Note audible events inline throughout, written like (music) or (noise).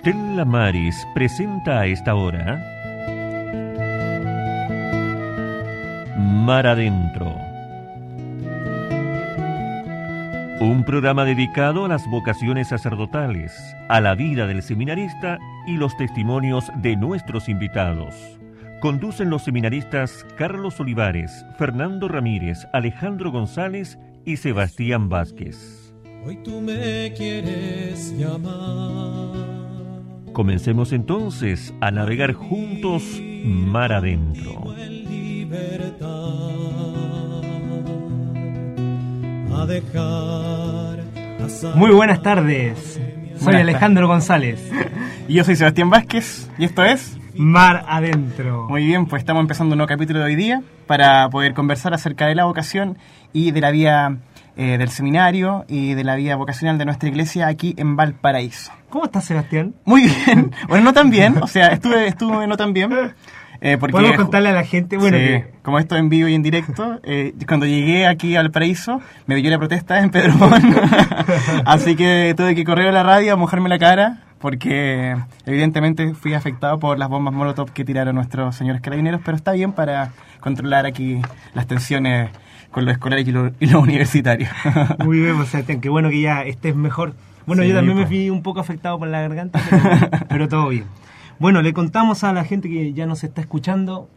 Stella Maris presenta a esta hora Mar Adentro. Un programa dedicado a las vocaciones sacerdotales, a la vida del seminarista y los testimonios de nuestros invitados. Conducen los seminaristas Carlos Olivares, Fernando Ramírez, Alejandro González y Sebastián Vázquez. Hoy tú me quieres llamar. Comencemos entonces a navegar juntos mar adentro. A dejar Muy buenas tardes. Soy Alejandro González. (laughs) Y yo soy Sebastián Vázquez y esto es... Mar adentro. Muy bien, pues estamos empezando un nuevo capítulo de hoy día para poder conversar acerca de la vocación y de la vida eh, del seminario y de la vida vocacional de nuestra iglesia aquí en Valparaíso. ¿Cómo estás, Sebastián? Muy bien, (laughs) bueno, no tan bien, o sea, estuve, estuve no tan bien. eh, porque Podemos contarle a la gente, bueno, Sí, que como esto en vivo y en directo, eh, cuando llegué aquí al paraíso, me pilló la protesta en Pedro Montt. (laughs) Así que tuve que correr a la radio a mojarme la cara, porque evidentemente fui afectado por las bombas Molotov que tiraron nuestros señores carabineros, pero está bien para controlar aquí las tensiones con los escolares y los, y los universitarios. (laughs) muy bien, pues, Sebastián, qué bueno que ya estés mejor. Bueno, Sí, yo también me pues. fui un poco afectado por la garganta, pero, (laughs) pero todo bien. Bueno, le contamos a la gente que ya nos está escuchando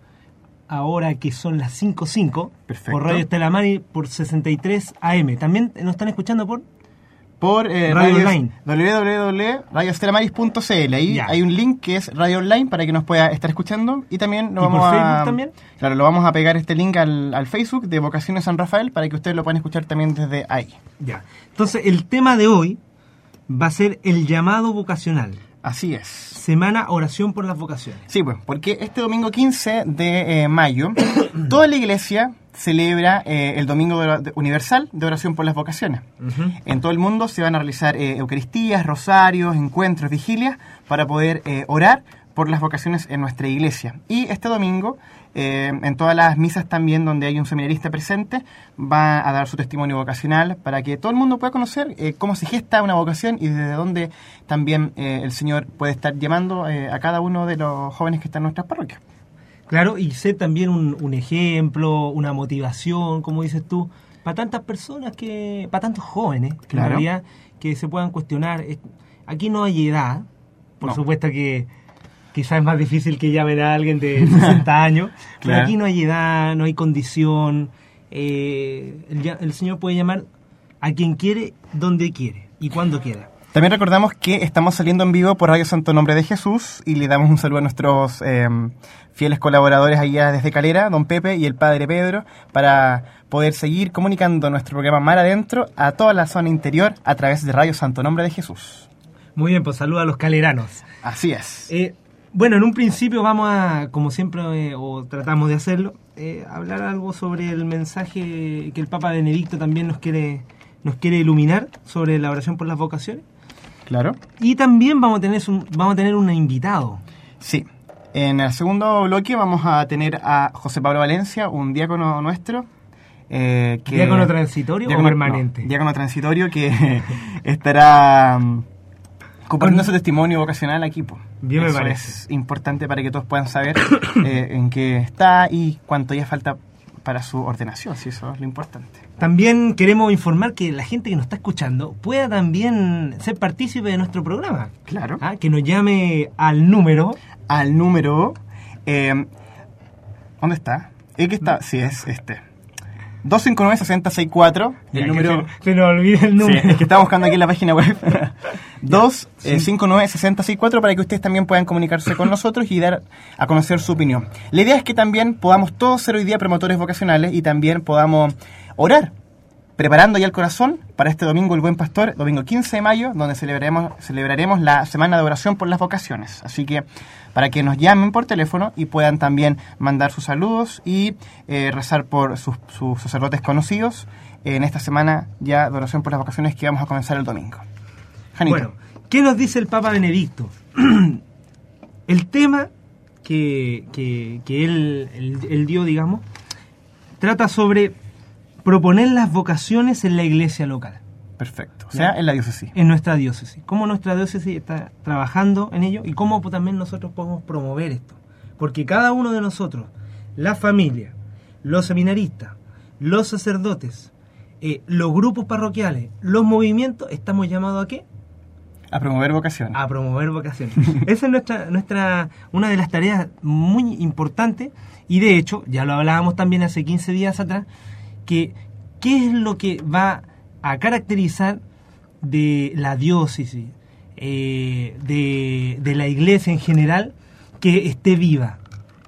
ahora que son las 5.05 Perfecto. por Radio Estela Mari por 63 AM. También nos están escuchando por por eh, Radio radios- Online. www.radioestelamaris.cl. Ahí hay un link que es Radio Online para que nos pueda estar escuchando. Y también lo ¿Y vamos por a. Facebook también? Claro, lo vamos a pegar este link al, al Facebook de Vocaciones San Rafael para que ustedes lo puedan escuchar también desde ahí. Ya. Entonces, el tema de hoy va a ser el llamado vocacional. Así es. Semana Oración por las Vocaciones. Sí, pues, porque este domingo 15 de eh, mayo, (coughs) toda la iglesia celebra eh, el Domingo de Universal de Oración por las Vocaciones. En todo el mundo se van a realizar eh, Eucaristías, rosarios, encuentros, vigilias para poder orar por las vocaciones en nuestra iglesia. Y este domingo, eh, en todas las misas también donde hay un seminarista presente, va a dar su testimonio vocacional para que todo el mundo pueda conocer eh, cómo se gesta una vocación y desde dónde también eh, el Señor puede estar llamando a cada uno de los jóvenes que están en nuestras parroquias. Claro, y ser también un, un ejemplo, una motivación, como dices tú, para tantas personas que, para tantos jóvenes, que Claro. en realidad que se puedan cuestionar. Es- Aquí no hay edad, por No. supuesto que quizás es más difícil que llamen a alguien de (laughs) 60 años, pero aquí no hay edad, no hay condición. eh, el, ya- el Señor puede llamar a quien quiere, donde quiere y cuando quiera. También recordamos que estamos saliendo en vivo por Radio Santo Nombre de Jesús y le damos un saludo a nuestros eh, fieles colaboradores allá desde Calera, don Pepe y el padre Pedro, para poder seguir comunicando nuestro programa Mar Adentro a toda la zona interior a través de Radio Santo Nombre de Jesús. Muy bien, pues saluda a los caleranos. Así es. Eh, bueno, en un principio vamos a, como siempre, eh, o tratamos de hacerlo, eh, hablar algo sobre el mensaje que el Papa Benedicto también nos quiere, nos quiere iluminar sobre la oración por las vocaciones. Claro. Y también vamos a tener un, vamos a tener un invitado. Sí. En el segundo bloque vamos a tener a José Pablo Valencia, un diácono nuestro. eh, que- ¿Diácono transitorio o Diácono- permanente? no, diácono transitorio que (laughs) estará mm, compartiendo su testimonio vocacional aquí. po. Bien me Eso parece. es importante para que todos puedan saber (coughs) eh, en qué está y cuánto ya falta para su ordenación, si eso es lo importante. También queremos informar que la gente que nos está escuchando pueda también ser partícipe de nuestro programa. Claro. Ah, Que nos llame al número Al número... eh, ¿Dónde está? ¿El que está? Sí, es este. 259-6064. Ya, El número... Se, se nos olvida el número. Sí, es que estaba buscando aquí en la página web. (laughs) 259-6064 para que ustedes también puedan comunicarse con nosotros y dar a conocer su opinión. La idea es que también podamos todos ser hoy día promotores vocacionales y también podamos orar, preparando ya el corazón para este domingo el Buen Pastor, domingo 15 de mayo, donde celebraremos, celebraremos la Semana de Oración por las Vocaciones. Así que para que nos llamen por teléfono y puedan también mandar sus saludos y eh, rezar por sus, sus sacerdotes conocidos en esta semana ya de oración por las vocaciones que vamos a comenzar el domingo. Janito. Bueno, ¿qué nos dice el Papa Benedicto? (clears throat) el tema que, que- que él, él- él dio, digamos, trata sobre proponer las vocaciones en la iglesia local. Perfecto. O sea, ¿Ya? en la diócesis. en nuestra diócesis. Cómo nuestra diócesis está trabajando en ello y cómo también nosotros podemos promover esto. Porque cada uno de nosotros, la familia, los seminaristas, los sacerdotes, eh, los grupos parroquiales, los movimientos, estamos llamados a qué? A promover vocaciones. a promover vocaciones. (laughs) Esa es nuestra, nuestra, una de las tareas muy importantes y de hecho, ya lo hablábamos también hace 15 días atrás, que qué es lo que va a caracterizar de la diócesis, eh, de, de la iglesia en general, que esté viva.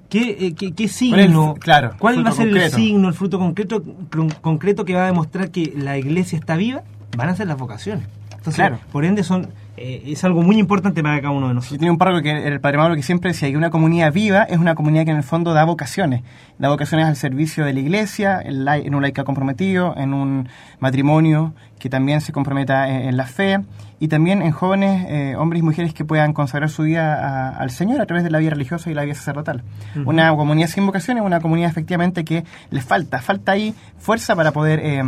¿Qué, eh, qué, qué signo? el- claro, ¿Cuál va a ser concreto. el signo, el fruto concreto, con- concreto que va a demostrar que la iglesia está viva? Van a ser las vocaciones. Entonces, Claro. por ende, son eh, es algo muy importante para cada uno de Yo nosotros. tenía un párroco que el padre Mauro que siempre decía que una comunidad viva es una comunidad que en el fondo da vocaciones. Da vocaciones al servicio de la iglesia, en, un laica comprometido, en un matrimonio que también se comprometa en, en la fe y también en jóvenes eh, hombres y mujeres que puedan consagrar su vida a- al Señor a través de la vida religiosa y la vida sacerdotal. Una comunidad sin vocación es una comunidad efectivamente que les falta, falta ahí fuerza para poder eh,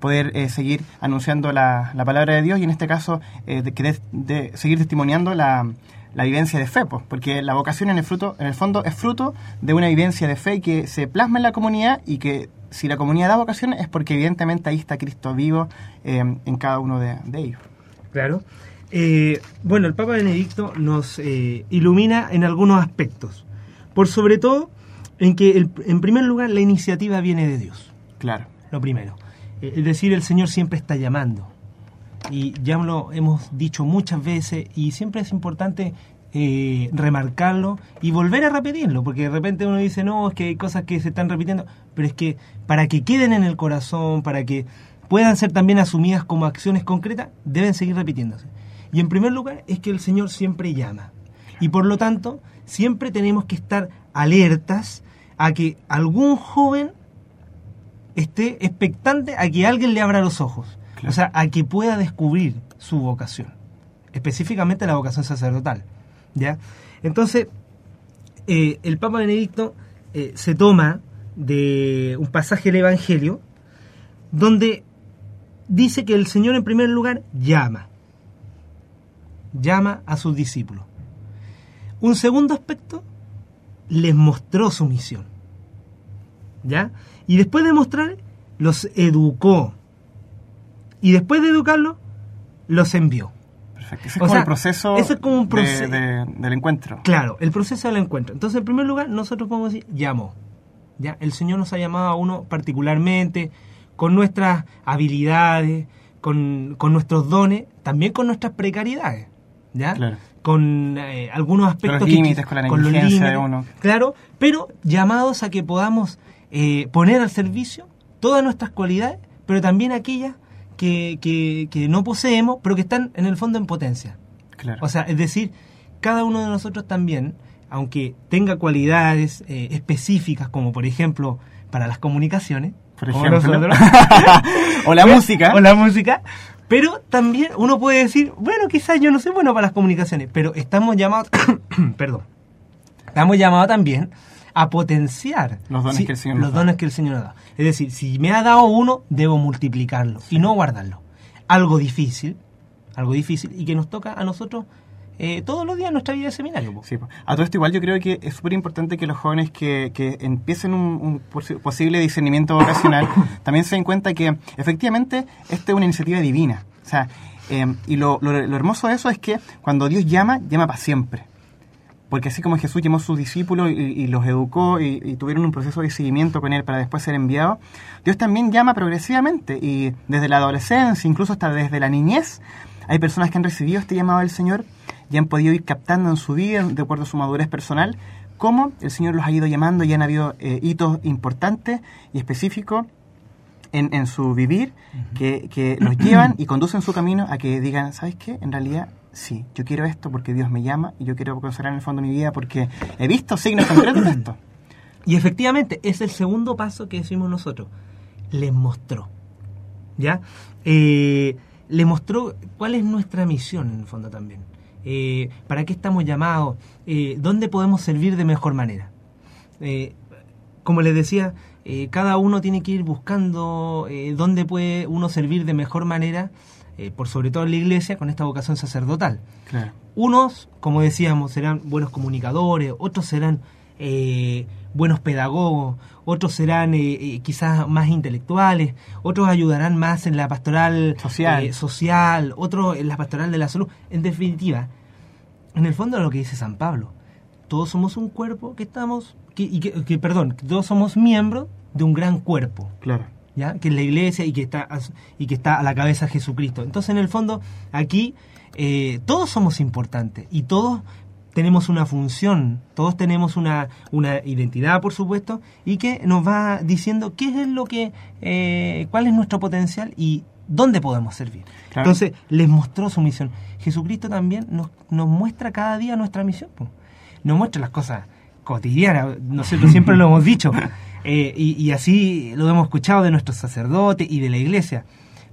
poder eh, seguir anunciando la, la palabra de Dios y en este caso eh, de, de- de seguir testimoniando la, la vivencia de fe, pues, porque la vocación en el fruto, en el fondo es fruto de una vivencia de fe que se plasma en la comunidad y que si la comunidad da vocación es porque evidentemente ahí está Cristo vivo eh, en cada uno de, de ellos. Claro. Eh, bueno, el Papa Benedicto nos eh, ilumina en algunos aspectos. Por sobre todo, en que, el- en primer lugar, la iniciativa viene de Dios. Claro. Lo primero. Eh, Es decir, el Señor siempre está llamando. Y ya lo hemos dicho muchas veces y siempre es importante eh, remarcarlo y volver a repetirlo, porque de repente uno dice, no, es que hay cosas que se están repitiendo, pero es que para que queden en el corazón, para que puedan ser también asumidas como acciones concretas, deben seguir repitiéndose. Y en primer lugar es que el Señor siempre llama. Y por lo tanto, siempre tenemos que estar alertas a que algún joven esté expectante a que alguien le abra los ojos. Claro. O sea, a que pueda descubrir su vocación. Específicamente la vocación sacerdotal. ¿Ya? Entonces, eh, el Papa Benedicto eh, se toma de un pasaje del Evangelio donde dice que el Señor en primer lugar llama. Llama a sus discípulos. Un segundo aspecto, les mostró su misión. ¿Ya? Y después de mostrar, los educó. Y después de educarlos, los envió. Perfecto. Ese es O como sea, el proceso, ese es como un de- proce- de- del encuentro. Claro, el proceso del encuentro. Entonces, en primer lugar, nosotros podemos decir, llamó. ¿Ya? El Señor nos ha llamado a uno particularmente, con nuestras habilidades, con, con nuestros dones, también con nuestras precariedades. ¿Ya? Claro. Con eh, algunos aspectos los que- límites, con la los negligencia de uno. Claro, pero llamados a que podamos eh, poner al servicio todas nuestras cualidades, pero también aquellas que, que, que no poseemos, pero que están en el fondo en potencia. Claro. O sea, es decir, cada uno de nosotros también, aunque tenga cualidades eh, específicas, como por ejemplo para las comunicaciones, Por ejemplo. nosotros, (laughs) o la música. o la música, pero también uno puede decir, bueno, quizás yo no soy bueno para las comunicaciones, pero estamos llamados, (coughs) perdón, estamos llamados también a potenciar Los dones que el Señor los da. dones que el Señor nos da. Es decir, si me ha dado uno, debo multiplicarlo y no guardarlo. Algo difícil, algo difícil y que nos toca a nosotros eh, todos los días en nuestra vida de seminario. po. Sí, po. a todo esto igual yo creo que es súper importante que los jóvenes que, que empiecen un, un posi- posible discernimiento vocacional (coughs) también se den cuenta que efectivamente esta es una iniciativa divina. O sea, eh, y lo, lo- lo hermoso de eso es que cuando Dios llama, llama para siempre. Porque así como Jesús llamó a sus discípulos y, y los educó y, y tuvieron un proceso de seguimiento con él para después ser enviados, Dios también llama progresivamente y desde la adolescencia, incluso hasta desde la niñez, hay personas que han recibido este llamado del Señor y han podido ir captando en su vida, de acuerdo a su madurez personal, cómo el Señor los ha ido llamando y han habido eh, hitos importantes y específicos en, en su vivir que, que los llevan (clears throat) y conducen su camino a que digan, ¿sabes qué? En realidad, sí, yo quiero esto porque Dios me llama y yo quiero consagrar en el fondo mi vida porque he visto signos concretos de esto. Y efectivamente, es el segundo paso que decimos nosotros. Les mostró. ¿Ya? Eh, le mostró cuál es nuestra misión en el fondo también. Eh, ¿Para qué estamos llamados? Eh, ¿Dónde podemos servir de mejor manera? Eh, como les decía, cada uno tiene que ir buscando dónde puede uno servir de mejor manera, eh, por sobre todo en la iglesia, con esta vocación sacerdotal. Claro. Unos, como decíamos, serán buenos comunicadores, otros serán eh, buenos pedagogos, otros serán eh, eh, quizás más intelectuales, otros ayudarán más en la pastoral Social. eh, social, otros en la pastoral de la salud. En definitiva, en el fondo lo que dice San Pablo, todos somos un cuerpo que estamos, que, y que, que, perdón, todos somos miembros de un gran cuerpo. Claro. ¿Ya? que es la iglesia y que está y que está a la cabeza Jesucristo. Entonces, en el fondo, aquí eh, todos somos importantes y todos tenemos una función, todos tenemos una, una identidad, por supuesto, y que nos va diciendo qué es lo que, eh, cuál es nuestro potencial y dónde podemos servir. Claro. Entonces, les mostró su misión. Jesucristo también nos, nos muestra cada día nuestra misión. Nos muestra las cosas cotidianas. Nosotros siempre lo hemos dicho. Eh, y, y así lo hemos escuchado de nuestros sacerdotes y de la iglesia.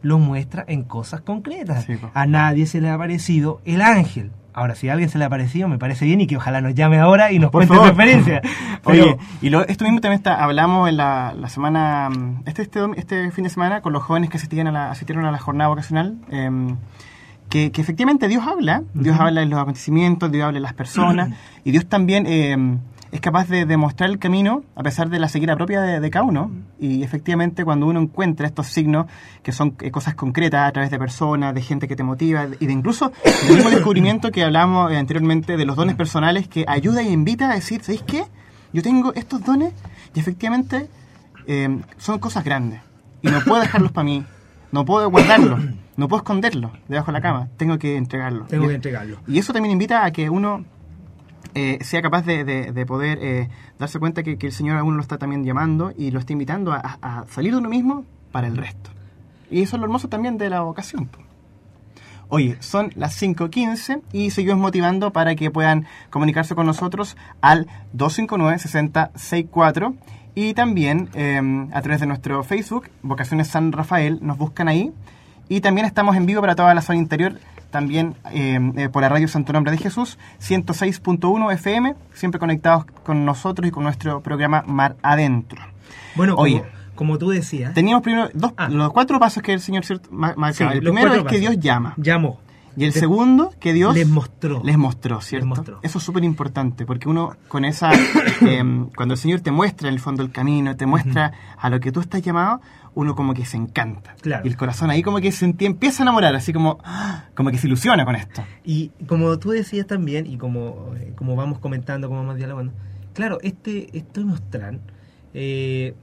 Lo muestra en cosas concretas. Sí, a nadie se le ha parecido el ángel. Ahora, si a alguien se le ha parecido, me parece bien y que ojalá nos llame ahora y nos Por cuente su experiencia. (laughs) Oye, Pero- y lo, esto mismo también está, hablamos en la, la semana, este, este, este fin de semana con los jóvenes que asistían a la, asistieron a la jornada vocacional, em, que, que efectivamente Dios habla, Dios habla en los acontecimientos, Dios habla en las personas, (clears throat) y Dios también em, es capaz de demostrar el camino a pesar de la ceguera propia de, de cada uno, y efectivamente cuando uno encuentra estos signos, que son eh, cosas concretas a través de personas, de gente que te motiva, y de incluso el mismo descubrimiento que hablamos eh, anteriormente de los dones personales, que ayuda y invita a decir, ¿sabéis qué? Yo tengo estos dones y efectivamente eh, son cosas grandes. Y no puedo dejarlos para mí. No puedo guardarlos. No puedo esconderlos debajo de la cama. Tengo que entregarlos. Tengo que entregarlo. y eso también invita a que uno eh, sea capaz de, de- de poder eh, darse cuenta que, que el Señor a uno lo está también llamando y lo está invitando a, a- salir de uno mismo para el resto. Y eso es lo hermoso también de la vocación. Oye, son las 5.15 y seguimos motivando para que puedan comunicarse con nosotros al 259-6064 y también eh, a través de nuestro Facebook, Vocaciones San Rafael, nos buscan ahí. Y también estamos en vivo para toda la zona interior, también eh, eh, por la radio Santo Nombre de Jesús, 106.1 FM, siempre conectados con nosotros y con nuestro programa Mar Adentro. Bueno, Oye. como tú decías, Teníamos primero dos, Ah. los cuatro pasos que el Señor marcaba. Sí, el primero es que pasos. Dios llama. llamó. Y el segundo, que Dios les mostró. les mostró, ¿cierto? mostró. Eso es súper importante, porque uno con esa, (coughs) em, cuando el Señor te muestra en el fondo el camino, te muestra a lo que tú estás llamado, uno como que se encanta. Claro. Y el corazón ahí como que se empieza a enamorar, así como, ¡ah! como que se ilusiona con esto. Y como tú decías también, y como, eh, como vamos comentando, como vamos dialogando, claro, este, eh,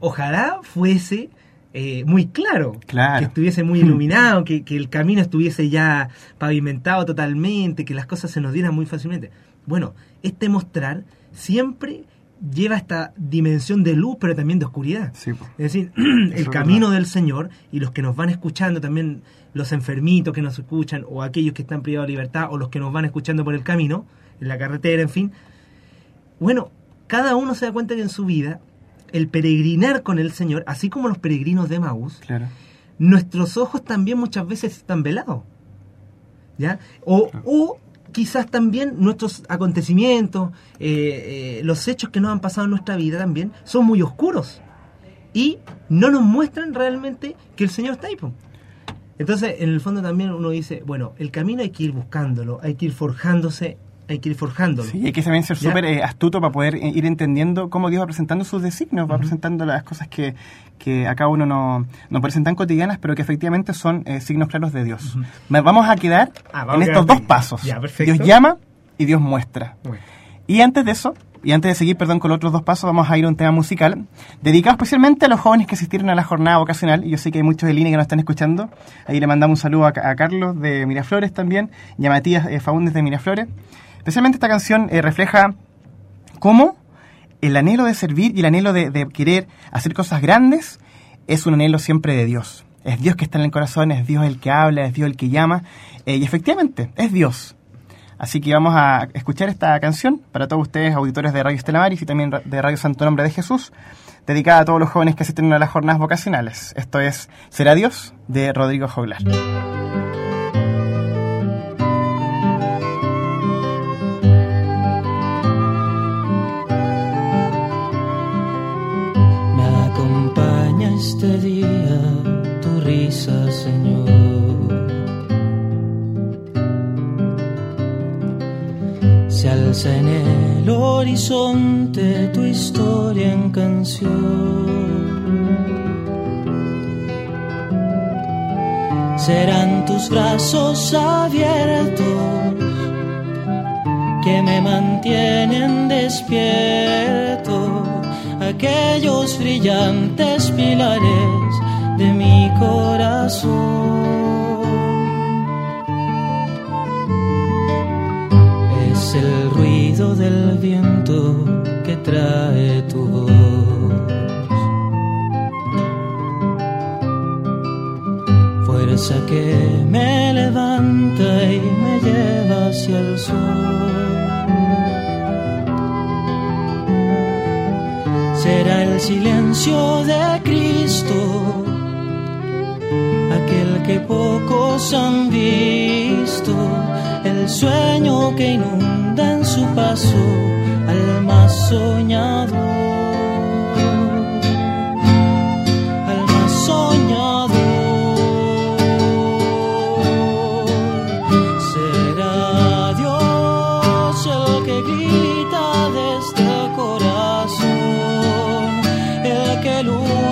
ojalá fuese eh, muy claro, Claro. que estuviese muy (laughs) iluminado, que, que el camino estuviese ya pavimentado totalmente, que las cosas se nos dieran muy fácilmente. Bueno, este mostrar siempre lleva esta dimensión de luz, pero también de oscuridad. Sí. Es decir, el camino del Señor y los que nos van escuchando también, los enfermitos que nos escuchan, o aquellos que están privados de libertad, o los que nos van escuchando por el camino, en la carretera, en fin. Bueno, cada uno se da cuenta que en su vida, el peregrinar con el Señor, así como los peregrinos de Maús, Claro. nuestros ojos también muchas veces están velados. ¿Ya? O, o quizás también nuestros acontecimientos, eh, eh, los hechos que nos han pasado en nuestra vida también, son muy oscuros. Y no nos muestran realmente que el Señor está ahí. Entonces, en el fondo también uno dice, bueno, el camino hay que ir buscándolo, hay que ir forjándose, hay que ir forjándolo. Sí, hay que también ser súper eh, astuto para poder eh, ir entendiendo cómo Dios va presentando sus designios, va presentando las cosas que, que acá uno no, no parecen tan cotidianas, pero que efectivamente son eh, signos claros de Dios. Ujú. Me- Vamos a quedar Ah, vamos en estos dos pasos. Ya. Dios llama y Dios muestra. Bueno. Y antes de eso, y antes de seguir, perdón, con los otros dos pasos, vamos a ir a un tema musical dedicado especialmente a los jóvenes que asistieron a la jornada vocacional. Yo sé que hay muchos de línea que nos están escuchando. Ahí le mandamos un saludo a, a Carlos de Miraflores también y a Matías eh, Faúndez de Miraflores. Especialmente esta canción eh, refleja cómo el anhelo de servir y el anhelo de, querer hacer cosas grandes es un anhelo siempre de Dios. Es Dios que está en el corazón, es Dios el que habla, es Dios el que llama. eh, y efectivamente, es Dios. Así que vamos a escuchar esta canción para todos ustedes, auditores de Radio Estelamaris y también de Radio Santo Nombre de Jesús, dedicada a todos los jóvenes que asisten a las jornadas vocacionales. Esto es Será Dios de Rodrigo Joglar.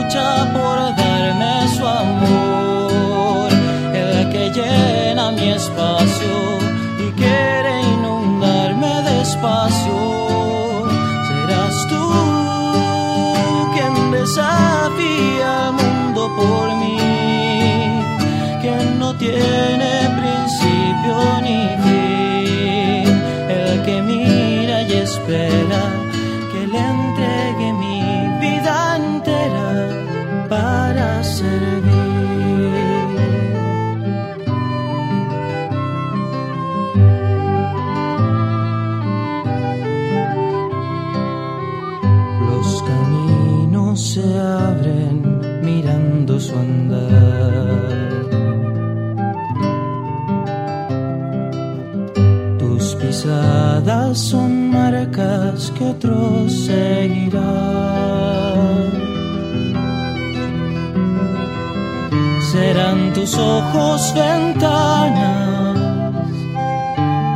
lucha por dar. seguirá. Serán tus ojos ventanas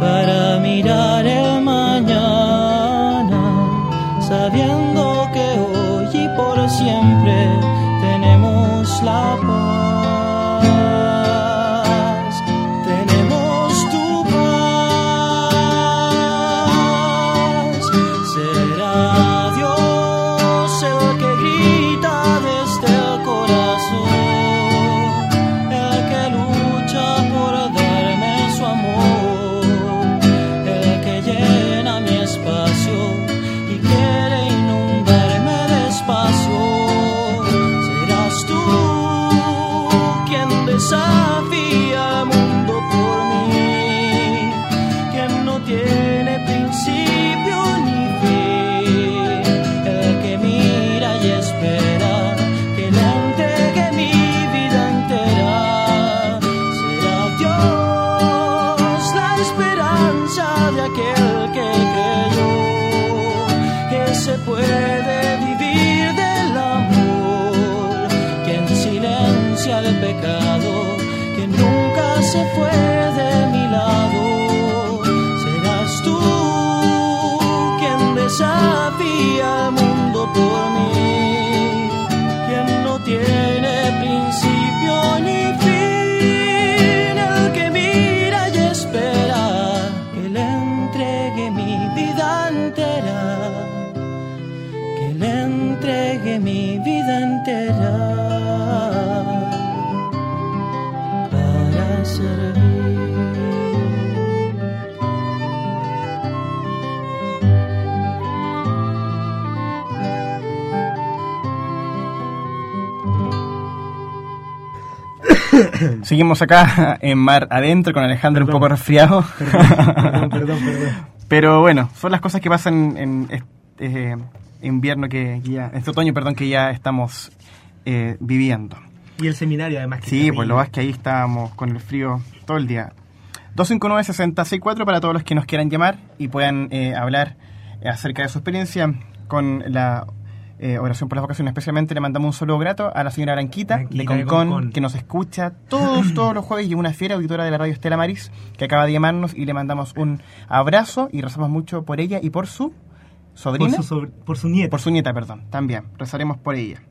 para mirar el Seguimos acá (laughs) en Mar Adentro con Alejandro un poco resfriado. Perdón, perdón, (laughs) Pero bueno, son las cosas que pasan en este invierno que, ya, este otoño, perdón, que ya estamos eh, viviendo. Y el seminario además. Que sí, pues lo más que ahí estábamos con el frío todo el día. 259-664 para todos los que nos quieran llamar y puedan eh, hablar acerca de su experiencia con la eh, Oración por las Vocaciones. Especialmente le mandamos un saludo grato a la señora Aranquita, Aranquita de de Concon, que nos escucha todos, (laughs) todos los jueves y una fiera auditora de la radio Estela Maris, que acaba de llamarnos y le mandamos un abrazo y rezamos mucho por ella y por su sobrina. Por su, por su nieta. Por su nieta, perdón, también. Rezaremos por ella.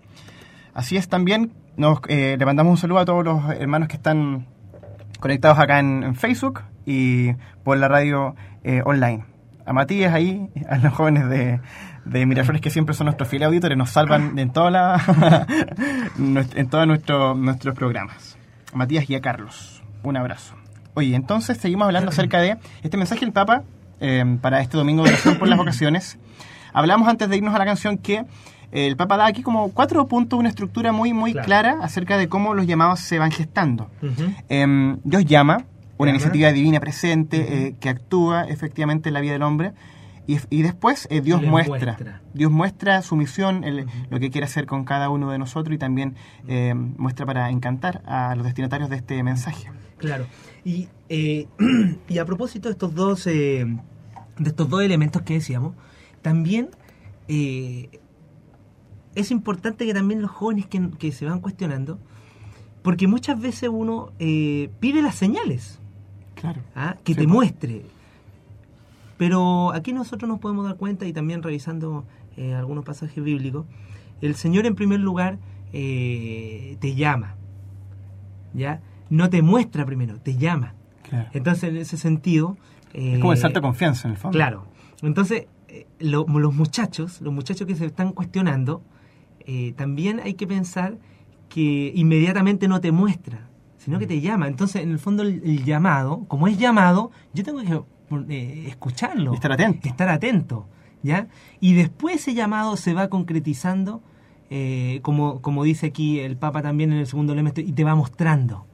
Así es, también nos, eh, le mandamos un saludo a todos los hermanos que están conectados acá en, en Facebook y por la radio eh, online. A Matías ahí, a los jóvenes de, de Miraflores que siempre son nuestros fieles auditores, nos salvan en, toda la, (laughs) en todos nuestro- nuestros programas. A Matías y a Carlos, un abrazo. Oye, entonces seguimos hablando acerca de este mensaje del Papa eh, para este domingo de oración por las vocaciones. Hablamos antes de irnos a la canción que eh, el Papa da aquí como cuatro puntos, una estructura muy, muy Claro. clara acerca de cómo los llamados se van gestando. Ujú. Em, Dios llama, una Llama. iniciativa divina presente eh, que actúa efectivamente en la vida del hombre. Y, y después eh, Dios muestra. muestra. Dios muestra su misión, el- lo que quiere hacer con cada uno de nosotros y también eh, muestra para encantar a los destinatarios de este mensaje. Claro. Y, eh, (clears throat) y a propósito de estos dos eh, de estos dos elementos que decíamos, también es importante que también los jóvenes que, que se van cuestionando, porque muchas veces uno eh, pide las señales, Claro. ¿ah? que Sí, te pues. muestre. Pero aquí nosotros nos podemos dar cuenta, y también revisando eh, algunos pasajes bíblicos, el Señor en primer lugar eh, te llama, ¿ya? No te muestra primero, te llama. Claro. Entonces, en ese sentido... eh, Es como el salto de confianza en el fondo. Claro. Entonces, eh, lo- los muchachos, los muchachos que se están cuestionando, eh, también hay que pensar que inmediatamente no te muestra, sino que te llama. Entonces, en el fondo, el, el llamado, como es llamado, yo tengo que eh, escucharlo. Estar atento. Estar atento, ¿ya? Y después ese llamado se va concretizando, eh, como, como dice aquí el Papa también en el segundo elemento, y te va mostrando.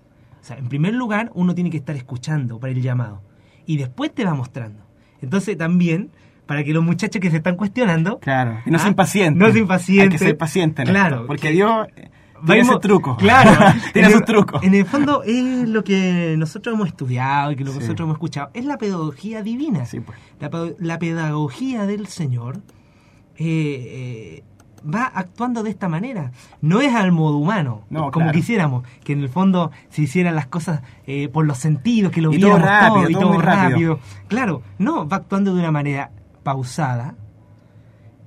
O sea, en primer lugar, uno tiene que estar escuchando para el llamado. Y después te va mostrando. Entonces, también, para que los muchachos que se están cuestionando. Claro. Y no se Ah, impaciente. no se impaciente. Hay que ser paciente en Claro, esto, Porque que- Dios tiene ese truco. Claro. (laughs) tiene En sus trucos. En el fondo, es lo que nosotros hemos estudiado y que lo que Sí. nosotros hemos escuchado. Es la pedagogía divina. Sí, pues. La, pe- la pedagogía del Señor eh, eh, va actuando de esta manera. No es al modo humano, No, como claro. quisiéramos, que en el fondo se hicieran las cosas eh, por los sentidos, que lo Y todo viéramos rápido, y todo todo muy rápido. rápido. Claro, no, va actuando de una manera pausada,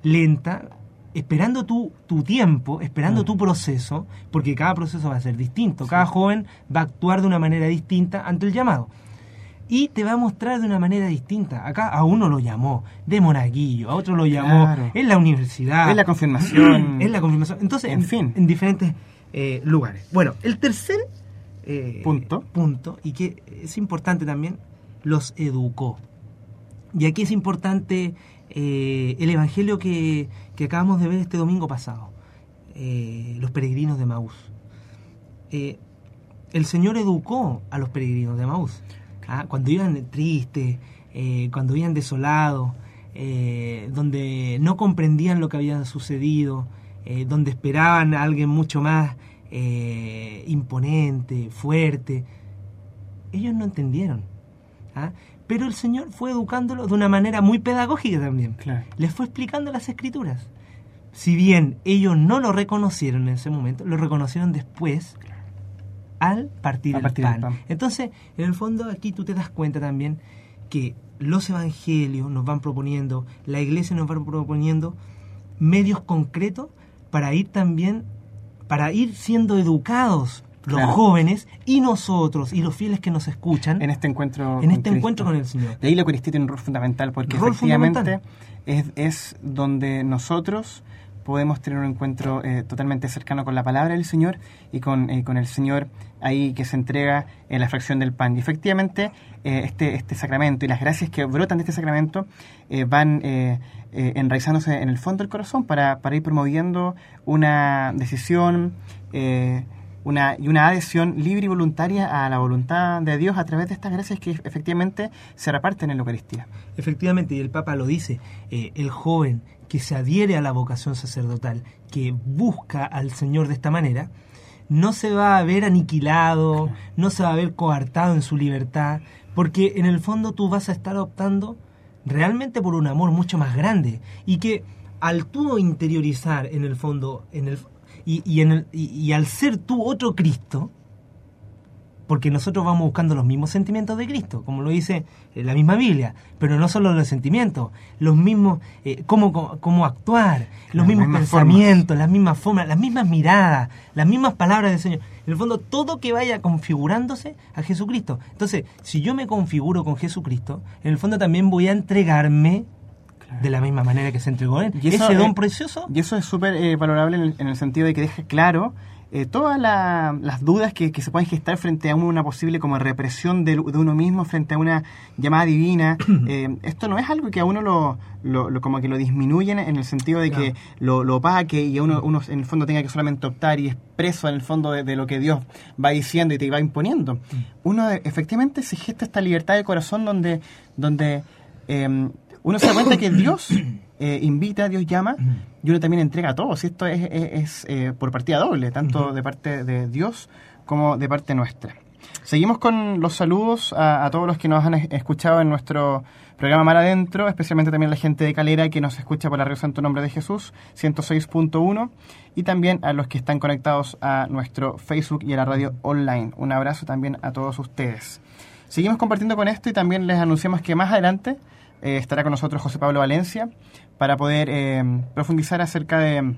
lenta, esperando tu, tu tiempo, esperando Mm. tu proceso, porque cada proceso va a ser distinto. Cada joven va a actuar de una manera distinta ante el llamado. Y te va a mostrar de una manera distinta. Acá a uno lo llamó de monaguillo, a otro lo llamó Claro. en la universidad. Es la confirmación. (clears throat) Es la confirmación. Entonces, En fin. en diferentes eh, lugares. Bueno, el tercer eh, Punto. punto, y que es importante también, los educó. Y aquí es importante eh, el evangelio que, que acabamos de ver este domingo pasado, eh, los peregrinos de Maús. Eh, el Señor educó a los peregrinos de Maús. ¿ah? Cuando iban tristes, cuando iban desolados, donde no comprendían lo que había sucedido, donde esperaban a alguien mucho más imponente, fuerte. Ellos no entendieron. ¿ah? Pero el Señor fue educándolos de una manera muy pedagógica también. Claro. Les fue explicando las escrituras. Si bien ellos no lo reconocieron en ese momento, lo reconocieron después al partir, partir el pan. pan. Entonces, en el fondo aquí tú te das cuenta también que los evangelios nos van proponiendo, la iglesia nos va proponiendo medios concretos para ir también, para ir siendo educados los Claro. jóvenes y nosotros y los fieles que nos escuchan En este encuentro. en con este Cristo. encuentro con el Señor. De ahí la Eucaristía tiene un rol fundamental, porque Rol efectivamente es, es donde nosotros podemos tener un encuentro eh, totalmente cercano con la palabra del Señor y con, eh, con el Señor ahí que se entrega en la fracción del pan. Y efectivamente eh, este, este sacramento y las gracias que brotan de este sacramento eh, van eh, enraizándose en el fondo del corazón para, para ir promoviendo una decisión eh, una, y una adhesión libre y voluntaria a la voluntad de Dios a través de estas gracias que efectivamente se reparten en la Eucaristía. Efectivamente, y el Papa lo dice, eh, el joven que se adhiere a la vocación sacerdotal, que busca al Señor de esta manera, no se va a ver aniquilado, no se va a ver coartado en su libertad, porque en el fondo tú vas a estar optando realmente por un amor mucho más grande y que al tú interiorizar en el fondo, en el, y, y en el, y, y al ser tú otro Cristo, porque nosotros vamos buscando los mismos sentimientos de Cristo, como lo dice eh, la misma Biblia, pero no solo los sentimientos, los mismos, eh, cómo, cómo, cómo actuar, los Las mismos pensamientos, las mismas formas, las mismas miradas, las mismas palabras del Señor. En el fondo, todo que vaya configurándose a Jesucristo. Entonces, si yo me configuro con Jesucristo, en el fondo también voy a entregarme de la misma manera que se entregó Él. Y eso, Ese don precioso Y eso es súper eh, valorable en el, en el sentido de que deja claro eh, todas la- las dudas que, que se pueden gestar frente a una posible como represión de, de uno mismo frente a una llamada divina. (clears throat) Eh, esto no es algo que a uno lo, lo- lo- como que lo disminuyen en el sentido de que lo, lo opaque y a uno, uno en el fondo tenga que solamente optar y es preso en el fondo de, de lo que Dios va diciendo y te va imponiendo. Uno eh, efectivamente se gesta esta libertad de corazón donde, donde eh, uno se da cuenta que Dios (coughs) eh, invita, Dios llama, y uno también entrega todo. Si esto es, es- es, eh, por partida doble, tanto de parte de Dios como de parte nuestra. Seguimos con los saludos a, a todos los que nos han es- escuchado en nuestro programa Mar Adentro, especialmente también a la gente de Calera que nos escucha por la Radio Santo Nombre de Jesús 106.1 y también a los que están conectados a nuestro Facebook y a la radio online. Un abrazo también a todos ustedes. Seguimos compartiendo con esto y también les anunciamos que más adelante eh, estará con nosotros José Pablo Valencia para poder eh, profundizar acerca de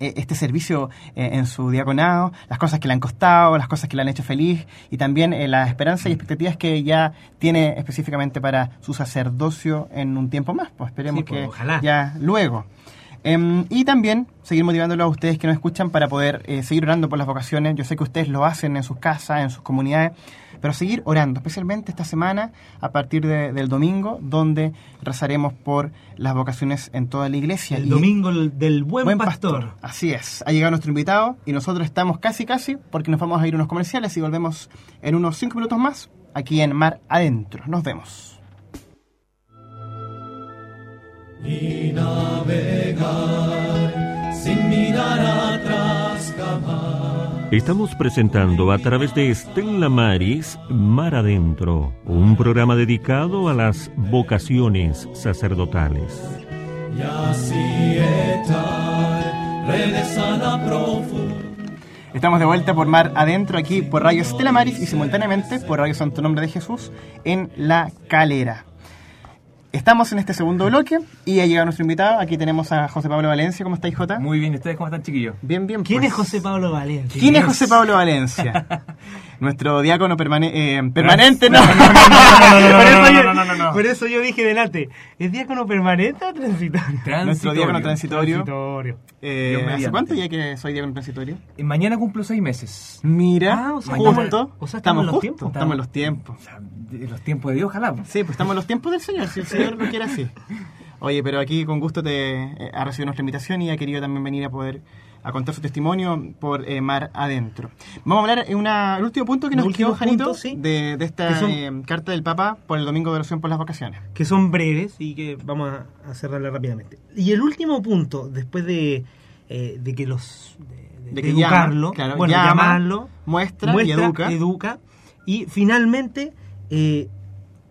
eh, este servicio en su diaconado, las cosas que le han costado, las cosas que le han hecho feliz y también las esperanzas y expectativas que ya tiene específicamente para su sacerdocio en un tiempo más. Pues esperemos Sí, pues, que ojalá. ya luego. Em, y también seguir motivándolo a ustedes que nos escuchan para poder eh, seguir orando por las vocaciones. Yo sé que ustedes lo hacen en sus casas, en sus comunidades, pero seguir orando, especialmente esta semana a partir de- del domingo, donde rezaremos por las vocaciones en toda la iglesia. el Y- domingo el- del buen, Buen pastor. pastor. Así es. Ha llegado nuestro invitado y nosotros estamos casi casi porque nos vamos a ir a unos comerciales y volvemos en unos 5 minutos más aquí en Mar Adentro. Nos vemos. y navegar sin mirar atrás jamás. Estamos presentando a través de Stella Maris Mar Adentro, un programa dedicado a las vocaciones sacerdotales. Y así estar, redes a la profunda. Estamos de vuelta por Mar Adentro aquí por Radio Estela Maris y simultáneamente por Radio Santo Nombre de Jesús en La Calera. Estamos en este segundo bloque y ha llegado nuestro invitado. Aquí tenemos a José Pablo Valencia. ¿Cómo estáis, Jota? Muy bien, ¿y ustedes cómo están, chiquillos? Bien, bien. ¿Quién pues. es José Pablo Valencia? ¿Quién es José (laughs) Pablo Valencia? (laughs) Nuestro diácono permane- eh, permanente, no. Por eso yo- dije delante, ¿es diácono permanente o transitorio? Nuestro diácono transitorio. Transitorio. Eh, ¿Hace cuánto ya que soy diácono transitorio? Eh, Mañana cumplo seis meses. Mira, Ah, o sea, justo. estamos- o sea, estamos en los tiempos. Estamos en los tiempos. O sea, de los tiempos de Dios, ojalá. pues. Sí, pues estamos en los tiempos del Señor, si el Señor lo quiere así. Oye, pero aquí con gusto te eh, ha recibido nuestra invitación y ha querido también venir a poder a contar su testimonio por eh, Mar Adentro. Vamos a hablar en una, el último punto que nos quedó, Janito, punto, sí. de, de esta son- eh, carta del Papa por el Domingo de Oración por las Vocaciones. que son breves y que vamos a, cerrarla rápidamente. Y el último punto, después de, eh, de que los de, que educarlo, llama, claro, bueno, llama, llamarlo, muestra y educa. educa, y finalmente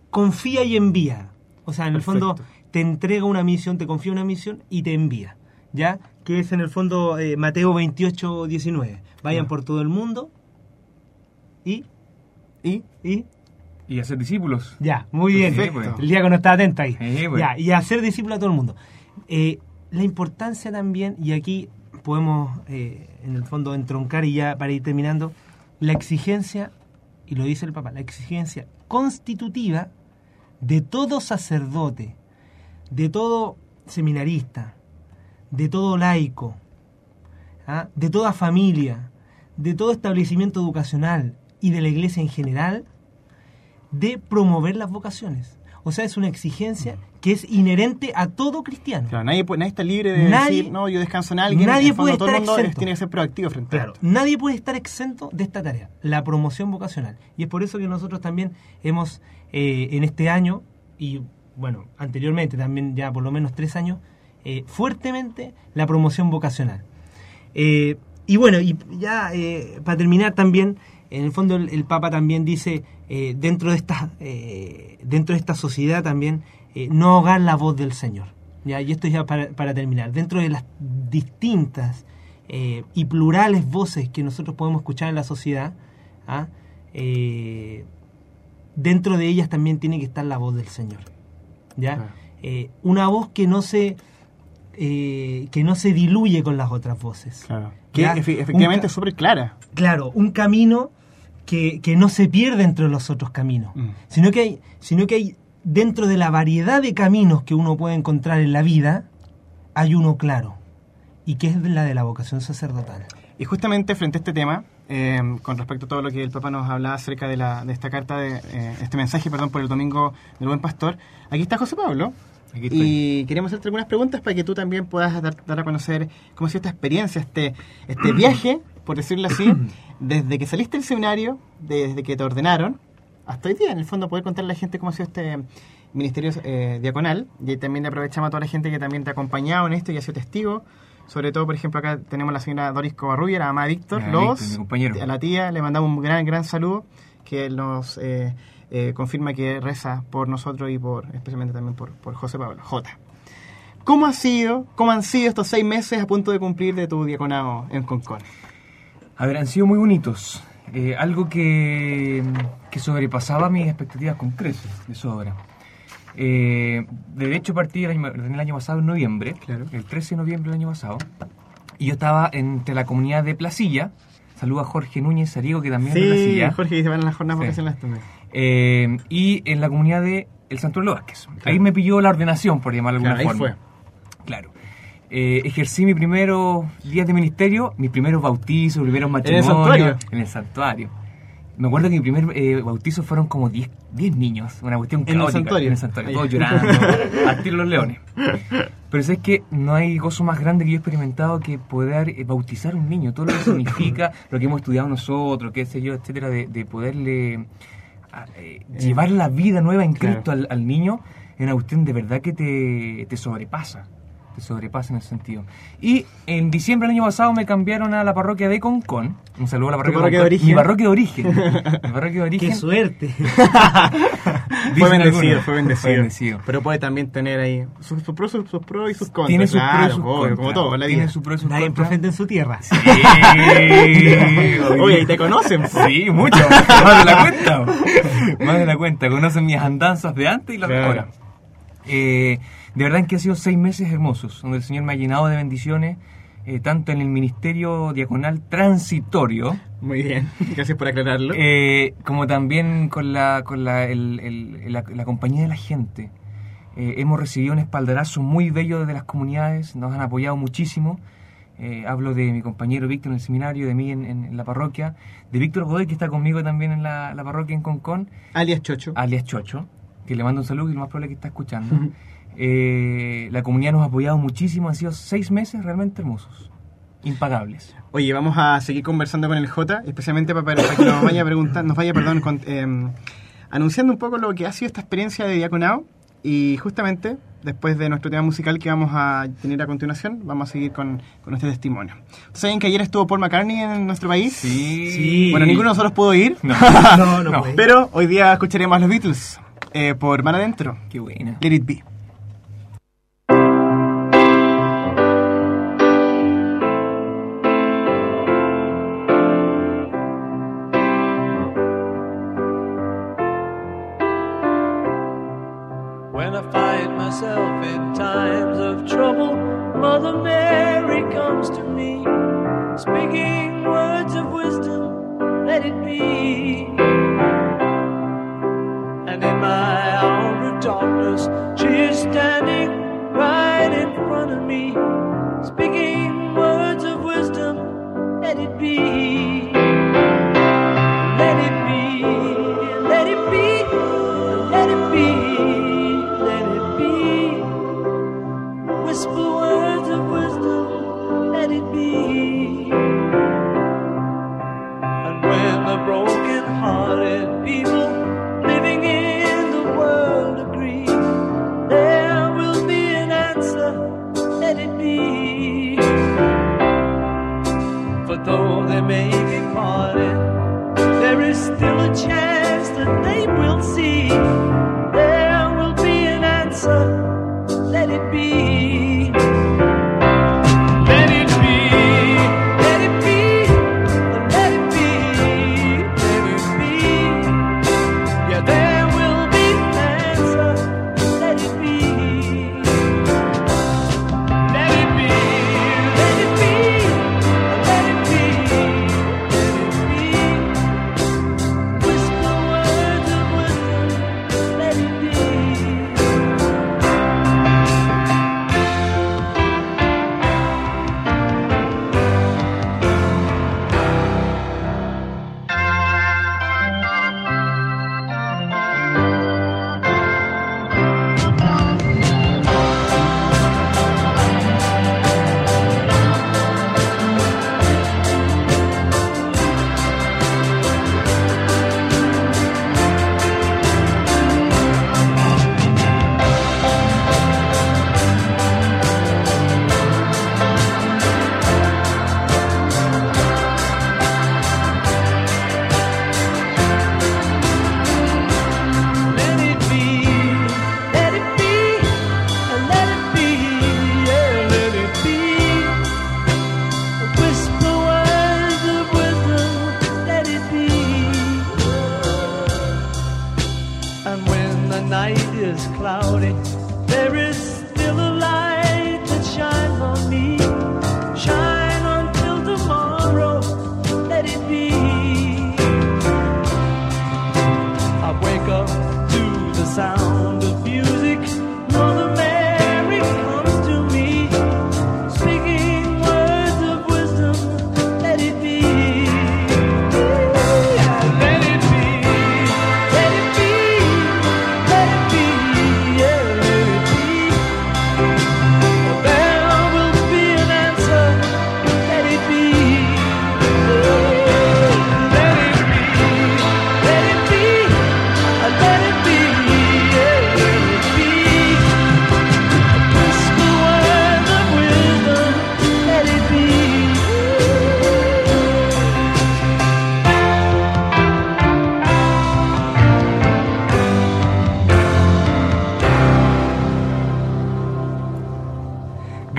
confía y envía. O sea, en el Perfecto. fondo te entrega una misión, te confía una misión y te envía. ¿Ya? Que es en el fondo eh, Mateo 28, 19. Vayan Ya. por todo el mundo y, Y y Y hacer discípulos. ya, muy bien. Perfecto. El diácono está atento ahí. Sí, pues. Ya, y hacer discípulo a todo el mundo. Eh, la importancia también, y aquí podemos eh, en el fondo entroncar y ya para ir terminando, la exigencia, y lo dice el Papa, la exigencia constitutiva de todo sacerdote, de todo seminarista, de todo laico, ¿ah? de toda familia, de todo establecimiento educacional y de la iglesia en general, de promover las vocaciones. O sea, es una exigencia que es inherente a todo cristiano. claro, nadie, puede- nadie está libre de Nadie- decir, no, yo descanso en alguien. nadie En el fondo, puede todo el estar mundo es- exento. tiene que ser proactivo frente a esto. nadie puede estar exento de esta tarea, la promoción vocacional. Y es por eso que nosotros también hemos, eh, en este año, y bueno, anteriormente también ya por lo menos tres años, eh, fuertemente la promoción vocacional. Eh, y bueno, y ya eh, para terminar también, en el fondo el, el Papa también dice, dentro, de esta, dentro de esta sociedad también, no ahogar la voz del Señor. ¿ya? y esto ya para, para terminar, dentro de las distintas y plurales voces que nosotros podemos escuchar en la sociedad, ¿ah? Eh, dentro de ellas también tiene que estar la voz del Señor. ¿ya? Claro. Eh, una voz que no se eh, que no se diluye con las otras voces. Que efe- un efectivamente es súper clara. Claro, un camino que, que no se pierde entre los otros caminos, Mm. sino, que hay, sino que hay dentro de la variedad de caminos que uno puede encontrar en la vida, hay uno claro, y que es la de la vocación sacerdotal. Y justamente frente a este tema, eh, con respecto a todo lo que el Papa nos hablaba acerca de, la, de esta carta, de eh, este mensaje, perdón, por el Domingo del Buen Pastor, aquí está José Pablo. Y queremos hacerte algunas preguntas para que tú también puedas dar, dar a conocer cómo ha sido esta experiencia, este, este (clears throat) viaje, por decirlo así, (clears throat) desde que saliste del seminario, desde que te ordenaron, hasta hoy día, en el fondo, poder contarle a la gente cómo ha sido este ministerio eh, diaconal. Y también aprovechamos a toda la gente que también te ha acompañado en esto y ha sido testigo. Sobre todo, por ejemplo, acá tenemos a la señora Doris Covarrubia, la mamá de Víctor, compañero. a la tía, le mandamos un gran, gran saludo, que nos eh, eh, confirma que reza por nosotros y por especialmente también por, por José Pablo, J. ¿Cómo ha sido, cómo han sido estos seis meses a punto de cumplir de tu diaconado en Concón? A ver, han sido muy bonitos. Eh, algo que, que sobrepasaba mis expectativas con creces, de sobra. Eh, de hecho, partí el año, el año pasado, en noviembre, Claro. el 13 de noviembre del año pasado, y yo estaba entre la comunidad de Placilla. Saluda a Jorge Núñez Sariego, que también es de Sí, Placilla. Jorge, que se van a las jornadas Sí. vacacionales también. Eh, y en la comunidad de El Santuario Vázquez. Ahí me pilló la ordenación, por llamarlo de Claro, alguna ahí forma. fue. Claro. Eh, ejercí mis primeros días de ministerio, mis primeros bautizos, primeros el matrimonios. santuario? En el santuario. Me acuerdo que mi primer eh, bautizo fueron como 10 10 niños, una cuestión ¿En el caótica. santuario? En el santuario, Ahí. todos llorando, (laughs) tiro los leones. Pero es que no hay gozo más grande que yo he experimentado que poder eh, bautizar a un niño, todo lo que significa, (coughs) lo que hemos estudiado nosotros, qué sé yo, etcétera, de, de poderle a- eh, llevar la vida nueva en Claro. Cristo al, al niño, es una cuestión de verdad que te, te sobrepasa. Te sobrepasa en ese sentido. Y en diciembre del año pasado me cambiaron a la parroquia de Concón. Un saludo a la parroquia, parroquia de origen? Mi parroquia de origen. (laughs) Mi parroquia de origen. ¡Qué suerte! (laughs) Fue bendecido, fue bendecido. Fue bendecido. Pero puede también tener ahí sus, sus pros, sus, sus pros y sus contras. Tiene sus claro, pros y sus obvio, contras. como todo, en la Tiene vida. sus pros y sus Nadie contras. profeta en su tierra. Sí. (laughs) Oye, y te conocen. Sí, mucho. Más de la cuenta. Más de la cuenta. Conocen mis andanzas de antes y las de Claro. ahora. Eh, de verdad que han sido seis meses hermosos, donde el Señor me ha llenado de bendiciones, eh, tanto en el ministerio diaconal transitorio, Muy bien, (laughs) gracias por aclararlo. eh, como también con la, con la, el- el- la- la compañía de la gente. Eh, hemos recibido un espaldarazo muy bello desde las comunidades, nos han apoyado muchísimo. Eh, hablo de mi compañero Víctor en el seminario, de mí en, en- en la parroquia, de Víctor Godoy, que está conmigo también en la, la parroquia en Concón, Alias Chocho. alias Chocho, que le mando un saludo y lo más probable es que está escuchando. (laughs) Eh, la comunidad nos ha apoyado muchísimo, han sido seis meses realmente hermosos, impagables. Oye, vamos a seguir conversando con el J, especialmente para, para que nos (laughs) vaya preguntando, nos vaya, perdón, con- em, anunciando un poco lo que ha sido esta experiencia de diaconado y justamente después de nuestro tema musical que vamos a tener a continuación, vamos a seguir con, con este testimonio. ¿Ustedes ¿Saben que ayer estuvo Paul McCartney en nuestro país? Sí. Sí. Bueno, ninguno de nosotros pudo ir, No, (laughs) No, no, No. pero hoy día escucharemos a los Beatles eh, por Mar Adentro, qué buena. Let It Be.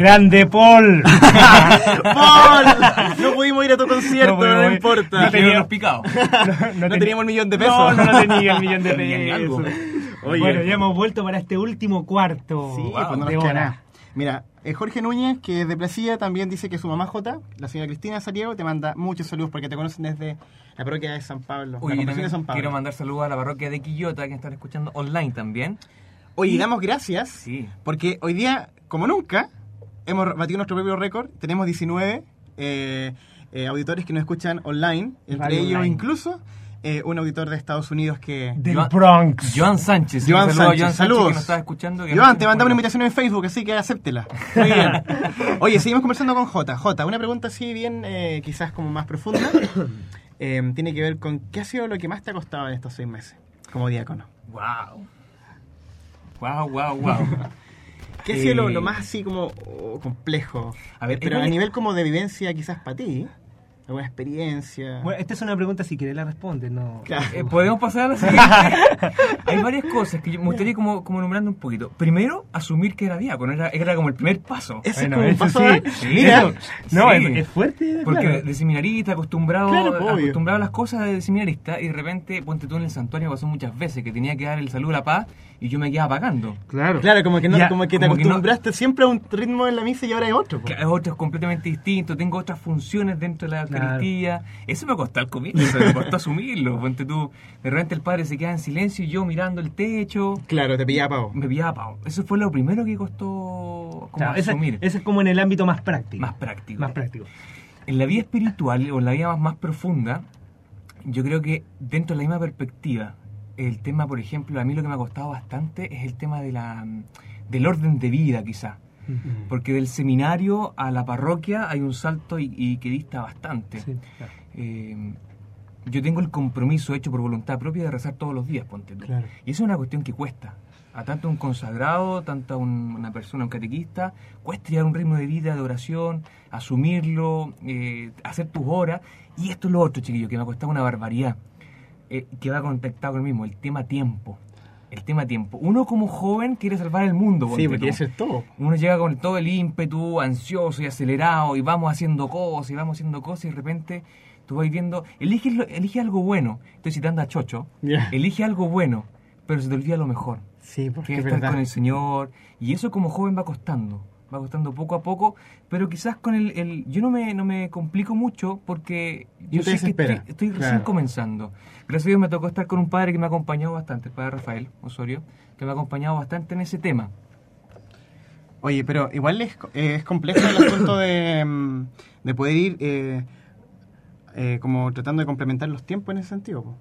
¡Grande Paul! (laughs) ¡Paul! No pudimos ir a tu concierto, no, ir. importa. (laughs) No tenía- los picados. No teníamos el millón de pesos. No, no, no tenía el millón de (laughs) pesos. Oye. Bueno, ya hemos vuelto para este último cuarto Sí, Wow, pues no nada. Mira, eh, Jorge Núñez, que es de Placilla, también dice que su mamá J, la señora Cristina Sariego, te manda muchos saludos porque te conocen desde la parroquia de San Pablo. Oye, la de San Pablo. quiero mandar saludos a la parroquia de Quillota que están escuchando online también. Oye, y damos gracias Sí. porque hoy día, como nunca, hemos batido nuestro propio récord. Tenemos 19 eh, eh, auditores que nos escuchan online, entre Radio ellos online. incluso eh, un auditor de Estados Unidos que... Del Joan- Bronx. Joan Sánchez. Joan un saludo a Sánchez, Joan Sánchez saludos. que nos está escuchando. que Joan, te mandamos una invitación en Facebook, así que acéptela. Muy bien. (laughs) Oye, seguimos conversando con J. J, una pregunta así bien, eh, quizás como más profunda. (coughs) Eh, tiene que ver con qué ha sido lo que más te ha costado en estos seis meses como diácono. Wow. Wow, wow, wow. ¿Qué ha sido lo, Eh, lo más así como oh, complejo? A ver, Pero a nivel como de vivencia quizás para ti, alguna experiencia. Bueno, esta es una pregunta, si querés la responde, no. Claro. Eh, Podemos pasar a la siguiente. (laughs) Hay varias cosas que yo me gustaría como, como nombrando un poquito. Primero, asumir que era diácono, era, era como el primer paso. Ese Bueno, es como un eso paso sí. a- Sí, Mira, eso. No, Sí. es, es fuerte. Porque claro. de seminarista, acostumbrado, Claro, pues, acostumbrado a las cosas de seminarista, y de repente, ponte tú en el santuario, pasó muchas veces que tenía que dar el saludo a la paz y yo me quedaba pagando. Claro. Claro, como que, no, Ya, como que te como que no- acostumbraste siempre a un ritmo en la misa y ahora hay otro. es otro es completamente distinto, tengo otras funciones dentro de la Claro. Eucaristía. Eso me costó al comienzo, me costó (laughs) asumirlo. Ponte tú, de repente el padre se queda en silencio y yo mirando el techo, Claro, te pillaba pavo. me pillaba pavo. Eso fue lo primero que costó como Claro, ese, asumir. ese es como en el ámbito más práctico. Más práctico. Más práctico. En la vida espiritual o en la vida más, más profunda, yo creo que dentro de la misma perspectiva, el tema, por ejemplo, a mí lo que me ha costado bastante es el tema de la, del orden de vida, quizá. Porque del seminario a la parroquia hay un salto y, y que dista bastante. Sí, claro. Eh, yo tengo el compromiso hecho por voluntad propia de rezar todos los días, ponte tú. Claro. Y eso es una cuestión que cuesta. A tanto un consagrado, tanto a un- una persona, un catequista, cuesta llevar un ritmo de vida, de oración, asumirlo, eh, hacer tus horas. Y esto es lo otro, chiquillo, que me ha costado una barbaridad, eh, que va conectado con el mismo, el tema tiempo. El tema tiempo. Uno como joven quiere salvar el mundo. Sí, ponte porque eso es todo. Uno llega con todo el ímpetu, ansioso y acelerado, y vamos haciendo cosas, y vamos haciendo cosas, y de repente tú vas viendo, elige, elige algo bueno. Estoy citando a Chocho, Ya. elige algo bueno, pero se te olvida lo mejor. Sí, porque Que es es estar verdad. con el Señor, y eso como joven va costando, va costando poco a poco, pero quizás con el... el- yo no me, no me complico mucho porque yo sé que estoy, recién comenzando. Gracias a Dios me tocó estar con un padre que me ha acompañado bastante, el padre Rafael Osorio, que me ha acompañado bastante en ese tema. Oye, pero igual es, eh, es complejo el asunto de, mm, de poder ir eh, eh, como tratando de complementar los tiempos en ese sentido. po.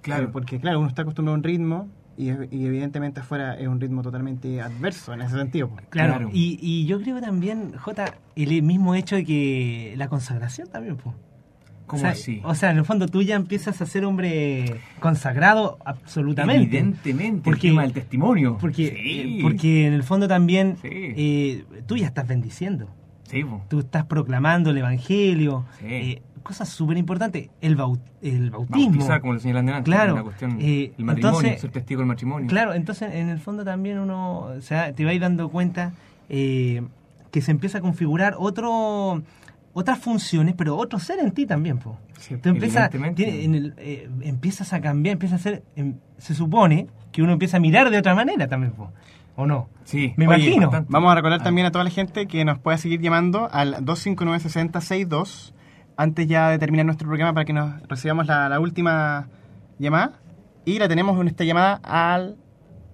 Claro. Eh, porque claro, uno está acostumbrado a un ritmo y, y evidentemente afuera es un ritmo totalmente adverso en ese sentido. Claro, Claro. Y, y yo creo también, Jota, el mismo hecho de que la consagración también, pues. ¿Cómo o sea, así? O sea, en el fondo tú ya empiezas a ser hombre consagrado absolutamente. Evidentemente, Porque- el tema del testimonio. Porque, Sí. eh, porque en el fondo también Sí. eh, tú ya estás bendiciendo. Sí, po. Tú estás proclamando el evangelio. Sí. eh, cosas súper importantes. El, bau- el bautismo. Bautizar, como lo señalan antes, Claro, la cuestión, eh, el matrimonio, entonces- ser testigo del matrimonio. Claro, entonces en el fondo también uno, o sea, te va a ir dando cuenta eh, que se empieza a configurar otro otras funciones, pero otro ser en ti también, po. Sí, Tú empiezas, evidentemente. tiene- en el- eh, empiezas a cambiar, empiezas a hacer, em, se supone que uno empieza a mirar de otra manera también, po. ¿o no? Sí, Me Oye, imagino. bastante. Vamos a recordar también a toda la gente que nos puede seguir llamando al 259-6062 antes ya de terminar nuestro programa para que nos recibamos la, la última llamada. Y la tenemos en esta llamada al,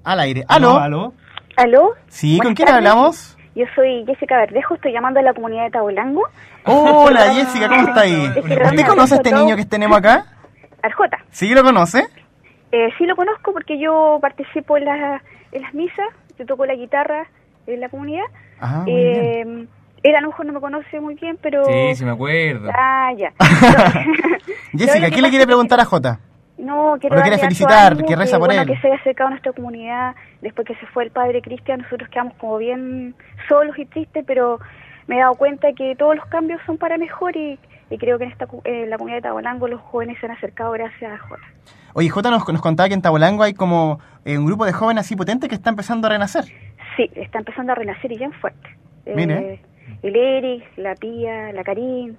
al aire. ¿Aló? ¿Aló? ¿Aló? Sí, ¿con quién tardes. hablamos? Yo soy Jessica Verdejo, estoy llamando a la comunidad de Tabolango. Hola Jessica, ¿cómo está ahí? Este ¿Usted conoce a este niño que tenemos acá? Arjota. ¿Sí lo conoce? Eh, sí lo conozco porque yo participo en, la- en las misas, yo toco la guitarra en la comunidad. Ah, muy bien. eh, él a lo mejor no me conoce muy bien, pero... Sí, sí me acuerdo. Ah, ya. (laughs) (laughs) Jessica, ¿qué le quiere preguntar a Jota? No, quiero ¿O lo quiere darle felicitar, ánimo, que reza por bueno, él? que se haya acercado a nuestra comunidad después que se fue el padre Cristian, nosotros quedamos como bien solos y tristes, pero me he dado cuenta que todos los cambios son para mejor y, y creo que en esta cu- eh, la comunidad de Tabolango los jóvenes se han acercado gracias a Jota. Oye, Jota nos, nos contaba que en Tabolango hay como eh, un grupo de jóvenes así potente que está empezando a renacer. Sí, está empezando a renacer y bien fuerte. Eh, Mire. El Eric, la Pía, la Karin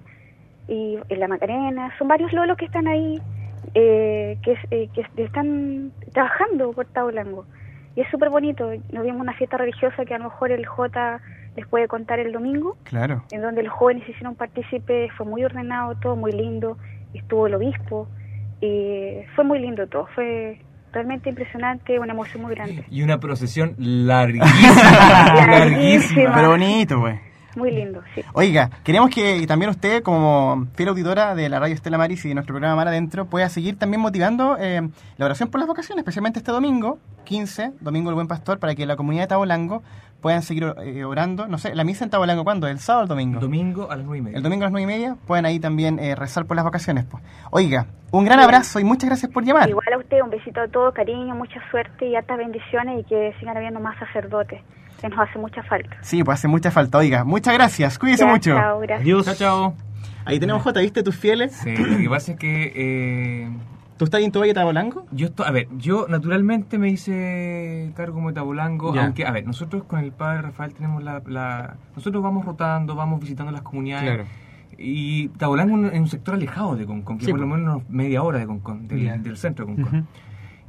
y, y la Macarena, son varios lolos que están ahí, eh, que, eh, que están trabajando por Tabolango. Y es súper bonito. Nos vimos una fiesta religiosa que a lo mejor el J les puede contar el domingo, Claro. en donde los jóvenes se hicieron partícipes, fue muy ordenado, todo muy lindo, estuvo el obispo, y fue muy lindo todo, fue realmente impresionante, una emoción muy grande. Y una procesión larguísima. (laughs) larguísima. Pero bonito, güey. Muy lindo, sí. Oiga, queremos que también usted, como fiel auditora de la radio Estela Maris y de nuestro programa Mar Adentro, pueda seguir también motivando eh, la oración por las vocaciones, especialmente este domingo, 15, Domingo del Buen Pastor, para que la comunidad de Tabolango puedan seguir eh, orando. No sé, la misa en Tabolango, ¿cuándo? ¿El sábado o el domingo? Domingo a las nueve y media. El domingo a las 9 y media pueden ahí también eh, rezar por las vacaciones. Pues. Oiga, un gran abrazo y muchas gracias por llamar. Igual a usted, un besito a todos, cariño, mucha suerte y hartas bendiciones y que sigan habiendo más sacerdotes, que nos hace mucha falta. Sí, pues hace mucha falta. Oiga, muchas gracias. Cuídese Ya, mucho. Chao, gracias. Adiós. Chao, chao. Ahí tenemos J, ¿viste tus fieles? Sí, lo que pasa es que eh, ¿Tú estás en tu valle Tabolango? yo estoy, a ver, yo naturalmente me hice cargo como tabulango, Ya. aunque, a ver, nosotros con el padre Rafael tenemos la, la- nosotros vamos rotando, vamos visitando las comunidades. Claro. Y Tabolango es un sector alejado de Concón, que Sí, por lo menos media hora de Concón, del, del centro de Concón. Ujú.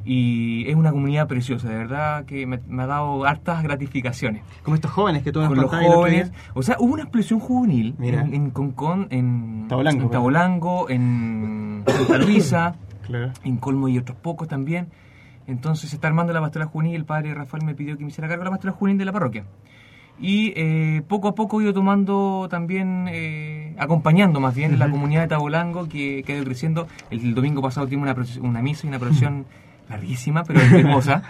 Y es una comunidad preciosa, de verdad que me, me ha dado hartas gratificaciones. Como estos jóvenes que tú nos con los jóvenes. O sea, hubo una explosión juvenil Mira. en, en Concón, en Tabolango, en, Tabolango, en Santa Luisa, (coughs) Claro. en Colmo y otros pocos también. Entonces se está armando la pastoral juvenil y el padre Rafael me pidió que me hiciera cargo de la pastoral juvenil de la parroquia. Y eh, poco a poco he ido tomando también, eh, acompañando más bien la comunidad de Tabolango que, que ha ido creciendo. El, el domingo pasado tuvimos una, una misa y una procesión (laughs) larguísima, pero hermosa,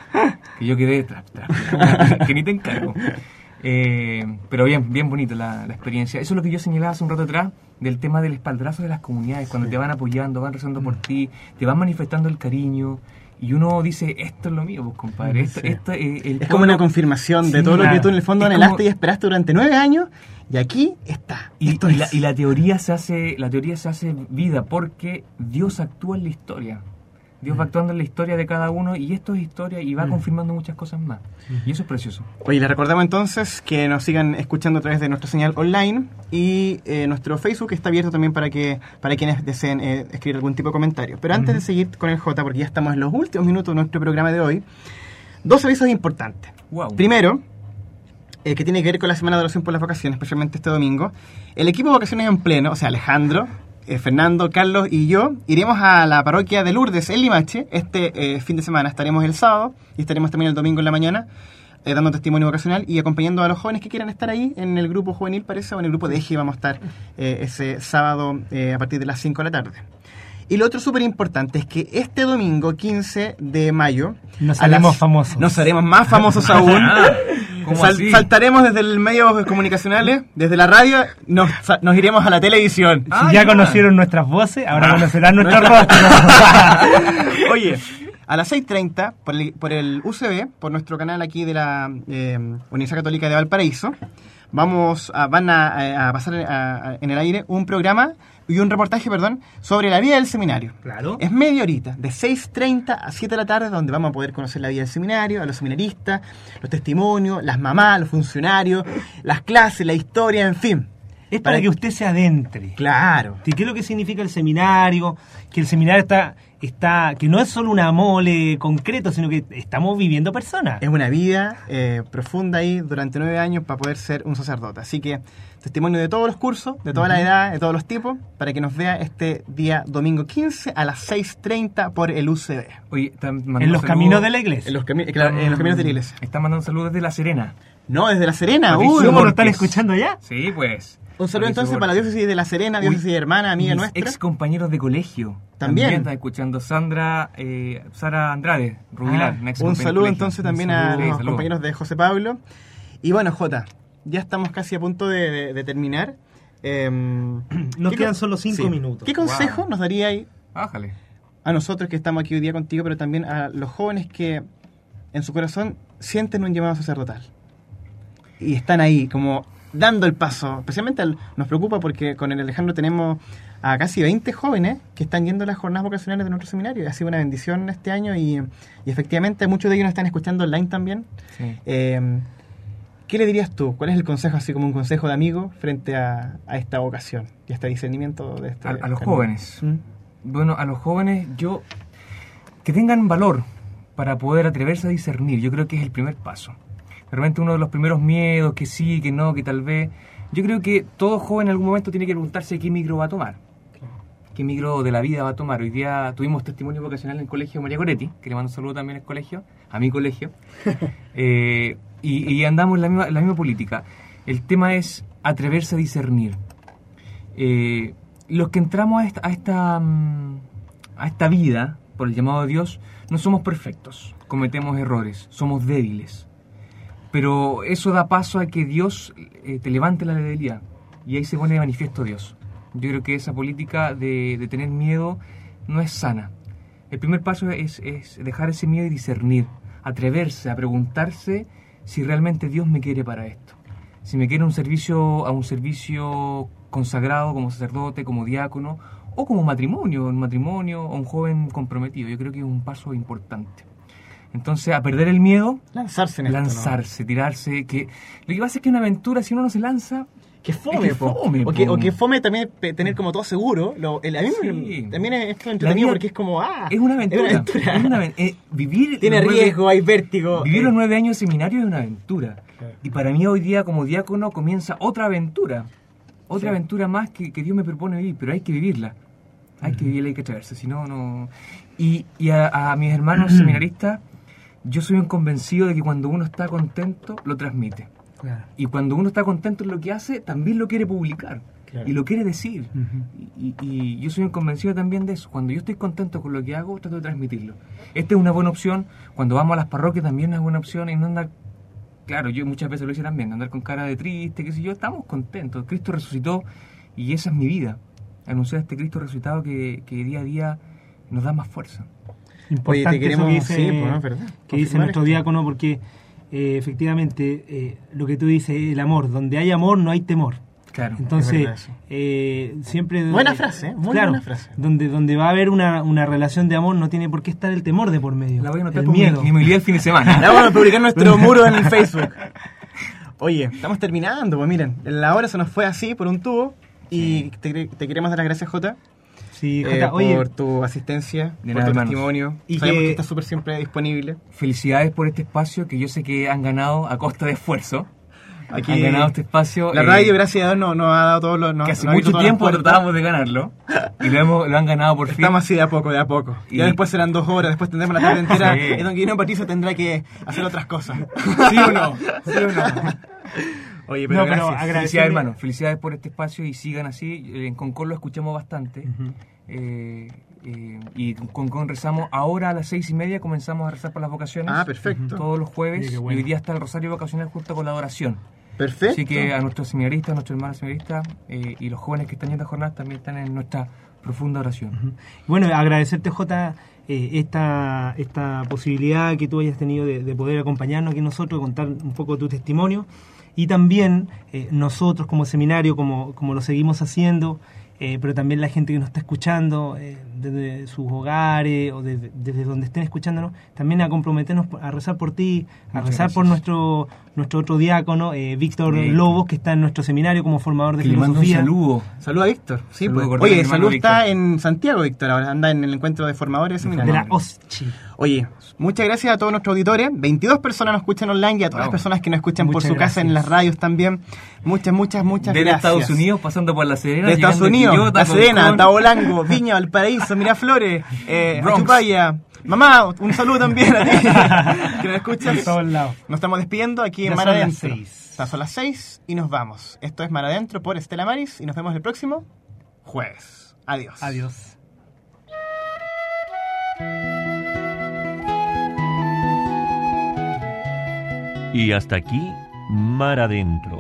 que yo quedé tras, tras- que ni te encargo. Eh, pero bien, bien bonito la, la experiencia. Eso es lo que yo señalaba hace un rato atrás del tema del espaldrazo de las comunidades, cuando te van apoyando, van rezando por ti, te van manifestando el cariño. Y uno dice, esto es lo mío, pues, compadre. Esto, Sí. esto, eh, el Es como pueblo- una confirmación de Sí, todo lo que claro. tú en el fondo Es anhelaste como- y esperaste durante nueve años y aquí está. Y, Esto y es. la, y la teoría se hace la teoría se hace vida porque Dios actúa en la historia. Dios Mm. va actuando en la historia de cada uno y esto es historia y va confirmando muchas cosas más. Y eso es precioso. Oye, les recordamos entonces que nos sigan escuchando a través de nuestra señal online y eh, nuestro Facebook está abierto también para que para quienes deseen eh, escribir algún tipo de comentario. Pero antes de seguir con el J, porque ya estamos en los últimos minutos de nuestro programa de hoy, dos avisos importantes. Wow. Primero, eh, que tiene que ver con la Semana de Oración por las Vacaciones, especialmente este domingo. El equipo de Vacaciones en Pleno, o sea, Alejandro, eh, Fernando, Carlos y yo, iremos a la parroquia de Lourdes en Limache este eh, fin de semana. Estaremos el sábado y estaremos también el domingo en la mañana eh, dando testimonio vocacional y acompañando a los jóvenes que quieran estar ahí en el grupo juvenil, parece, o en el grupo de Eje vamos a estar eh, ese sábado a partir de las 5 de la tarde. Y lo otro súper importante es que este domingo 15 de mayo... Nos haremos las- famosos. Nos haremos más famosos (laughs) aún. Ah, ¿cómo Sal- así? saltaremos desde el medios comunicacionales, desde la radio, nos, nos iremos a la televisión. Si Ah, ya ya. conocieron nuestras voces, ahora conocerán (laughs) nuestros nuestra- rostros. (laughs) Oye, a las 6.30, por el, por el UCB, por nuestro canal aquí de la eh, Universidad Católica de Valparaíso, vamos a, van a, a pasar a- a- en el aire un programa y un reportaje, perdón, sobre la vida del seminario. Claro. Es media horita, de 6.30 a 7 de la tarde, donde vamos a poder conocer la vida del seminario, a los seminaristas, los testimonios, las mamás, los funcionarios, las clases, la historia, en fin. Es para que usted se adentre. Claro. ¿Qué es lo que significa el seminario? Que el seminario está, está, que no es solo una mole concreto, sino que estamos viviendo personas. Es una vida eh, profunda ahí durante nueve años para poder ser un sacerdote. Así que testimonio de todos los cursos, de toda la edad, de todos los tipos, para que nos vea este día domingo 15 a las 6.30 por el UCB. Oye, están mandando En los saludos- caminos de la iglesia. En los, cami- claro, en los caminos de la iglesia. Están mandando saludos desde La Serena. No, desde La Serena. Uy, ¿Cómo lo están escuchando ya? Sí, pues. un saludo entonces para la diócesis de La Serena, diócesis Uy, hermana, amiga mis nuestra. ex compañeros de colegio. También. están escuchando. Sandra, eh, Sara Andrade, Rubilar, Ah, Un saludo entonces también saludo. a los saludo. compañeros de José Pablo. Y bueno, Jota, ya estamos casi a punto de, de- de terminar. Em, (clears throat) Nos ¿qué quedan solo cinco sí. minutos. ¿Qué consejo nos daría ahí Bájale. a nosotros que estamos aquí hoy día contigo, pero también a los jóvenes que en su corazón sienten un llamado sacerdotal? Y están ahí, como dando el paso. Especialmente al- nos preocupa porque con el Alejandro tenemos a casi 20 jóvenes que están yendo a las jornadas vocacionales de nuestro seminario. Ha sido una bendición este año y, y efectivamente muchos de ellos nos están escuchando online también. Sí. Eh, ¿Qué le dirías tú? ¿Cuál es el consejo, así como un consejo de amigo, frente a, a esta vocación y a este discernimiento de este A- a los jóvenes. ¿Mm? Bueno, a los jóvenes, yo. que tengan valor para poder atreverse a discernir. Yo creo que es el primer paso. Realmente uno de los primeros miedos, que sí, que no, que tal vez. Yo creo que todo joven en algún momento tiene que preguntarse qué micro va a tomar. ¿Qué micro de la vida va a tomar? Hoy día tuvimos testimonio vocacional en el colegio María Goretti, que le mando un saludo también al colegio, a mi colegio. (laughs) Eh, y, y andamos en la misma, la misma política. El tema es atreverse a discernir. Eh, los que entramos a esta, a, esta, mm, a esta vida, por el llamado de Dios, no somos perfectos, cometemos errores, somos débiles. Pero eso da paso a que Dios eh, te levante la debilidad y ahí se pone de manifiesto Dios. Yo creo que esa política de, tener miedo no es sana. El primer paso es, dejar ese miedo y discernir, atreverse a preguntarse si realmente Dios me quiere para esto. Si me quiere un servicio, a un servicio consagrado como sacerdote, como diácono, o como matrimonio, un matrimonio, un joven comprometido. Yo creo que es un paso importante. Entonces, a perder el miedo, Lanzarse en esto, ¿no? lanzarse, tirarse. Que, lo que pasa es que una aventura, si uno no se lanza, Que fome, Es que po. fome, o, que, po. o que fome también tener como todo seguro. Lo, el, a mí me- Sí. también es esto entretenido porque es como, ah, es una aventura. Es una aventura. Es una aven- eh, vivir (laughs) Tiene nueve- riesgo, hay vértigo. Vivir eh, los nueve años de seminario es una aventura. Claro. Y para mí hoy día como diácono comienza otra aventura. Otra Sí. aventura más que, que Dios me propone vivir, pero hay que vivirla. Hay que vivirla, hay que atreverse, si no, no... Y, y a, a mis hermanos (clears throat) seminaristas, yo soy un convencido de que cuando uno está contento, lo transmite. Claro. Y cuando uno está contento en lo que hace, también lo quiere publicar. Claro. Y lo quiere decir. Y, y yo soy un convencido también de eso. Cuando yo estoy contento con lo que hago, trato de transmitirlo. Esta es una buena opción. Cuando vamos a las parroquias también es buena opción. Y no andar, claro, yo muchas veces lo hice también, andar con cara de triste, qué sé yo. Estamos contentos. Cristo resucitó y esa es mi vida. Anunciar a este Cristo resucitado que, que día a día nos da más fuerza. Importante Oye, te queremos- eso que dice, sí, pues, ¿no? ¿Verdad? que dice nuestro esto. diácono porque eh, efectivamente eh, lo que tú dices, el amor, donde hay amor no hay temor. Claro. Entonces, eh, siempre... Buena frase, ¿eh? Muy claro, buena frase. Donde, donde va a haber una, una relación de amor no tiene por qué estar el temor de por medio. la voy a anotar el mi, miedo. mi movilidad el fin de semana. La vamos a publicar nuestro (laughs) muro en el Facebook. Oye, estamos terminando, pues miren, la hora se nos fue así por un tubo y te, te queremos dar las gracias, Jota, Sí, eh, Jota, oye, por tu asistencia, por nada, tu hermanos. testimonio. Y Sabemos que- que, estás súper siempre disponible. Felicidades por este espacio que yo sé que han ganado a costa de esfuerzo. Aquí han ganado este espacio. La eh, radio, gracias a Dios, nos, nos ha dado todos los... nos- que hace abierto mucho tiempo tratábamos de ganarlo y lo, hemos, lo han ganado por fin. Estamos así de a poco, de a poco. Y- Ya después serán dos horas, después tendremos la tarde entera. (laughs) Sí. Y don Guillermo Patricio tendrá que hacer otras cosas. (laughs) ¿Sí o no? ¿Sí o no? (laughs) Oye, No, pero gracias. Felicidades, hermano. Felicidades por este espacio y sigan así. En Concon lo escuchamos bastante. Eh, eh, y con Concon rezamos ahora a las seis y media. Comenzamos a rezar por las vocaciones. Ah, perfecto. Todos los jueves. Bueno. Y hoy día está el Rosario Vocacional junto con la adoración. Perfecto. Así que a nuestros seminaristas, a nuestros hermanos seminaristas eh, y los jóvenes que están en esta jornada también están en nuestra profunda oración. Bueno, agradecerte, Jota, eh, esta, esta posibilidad que tú hayas tenido de, de poder acompañarnos aquí nosotros, contar un poco tu testimonio. Y también eh, nosotros como seminario, como, como lo seguimos haciendo, eh, pero también la gente que nos está escuchando, eh, desde sus hogares o desde, desde donde estén escuchándonos, también a comprometernos a rezar por ti, a Muchas rezar por nuestro nuestro otro diácono, eh, Víctor. Lobos, que está en nuestro seminario como formador de Que le mando un filosofía. saludo. Saludos a Víctor. Sí, Saludo pues. Oye, hermano salud está Víctor. en Santiago, Víctor. Ahora anda en el encuentro de formadores de de seminario. la OSCHI. Oye, muchas gracias a todos nuestros auditores. 22 personas nos escuchan online y a todas las personas que nos escuchan por su casa en las radios también. Muchas, muchas, muchas De gracias. Estados Unidos, pasando por La Serena. De Estados Unidos, Quillota, La Serena. Tabolango, Viña, Valparaíso, Miraflores, eh. Achupaya. Mamá, un saludo también a ti (laughs) que nos escuchas. De todos lados. Nos estamos despidiendo aquí Ya en Mar son las Adentro. son las 6 y nos vamos. Esto es Mar Adentro por Estela Maris y nos vemos el próximo jueves. Adiós. Adiós. Y hasta aquí, Mar Adentro,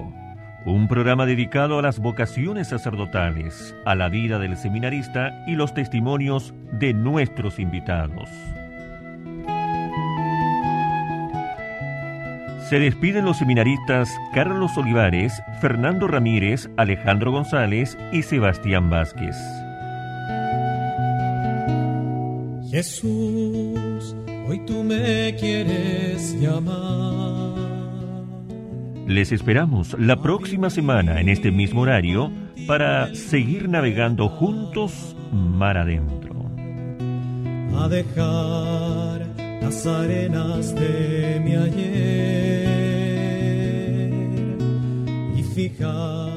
un programa dedicado a las vocaciones sacerdotales, a la vida del seminarista y los testimonios de nuestros invitados. Se despiden los seminaristas Carlos Olivares, Fernando Ramírez, Alejandro González y Sebastián Vázquez. Jesús, hoy tú me quieres llamar. Les esperamos la próxima semana en este mismo horario para seguir navegando juntos mar adentro. a dejar las arenas de mi ayer y fijar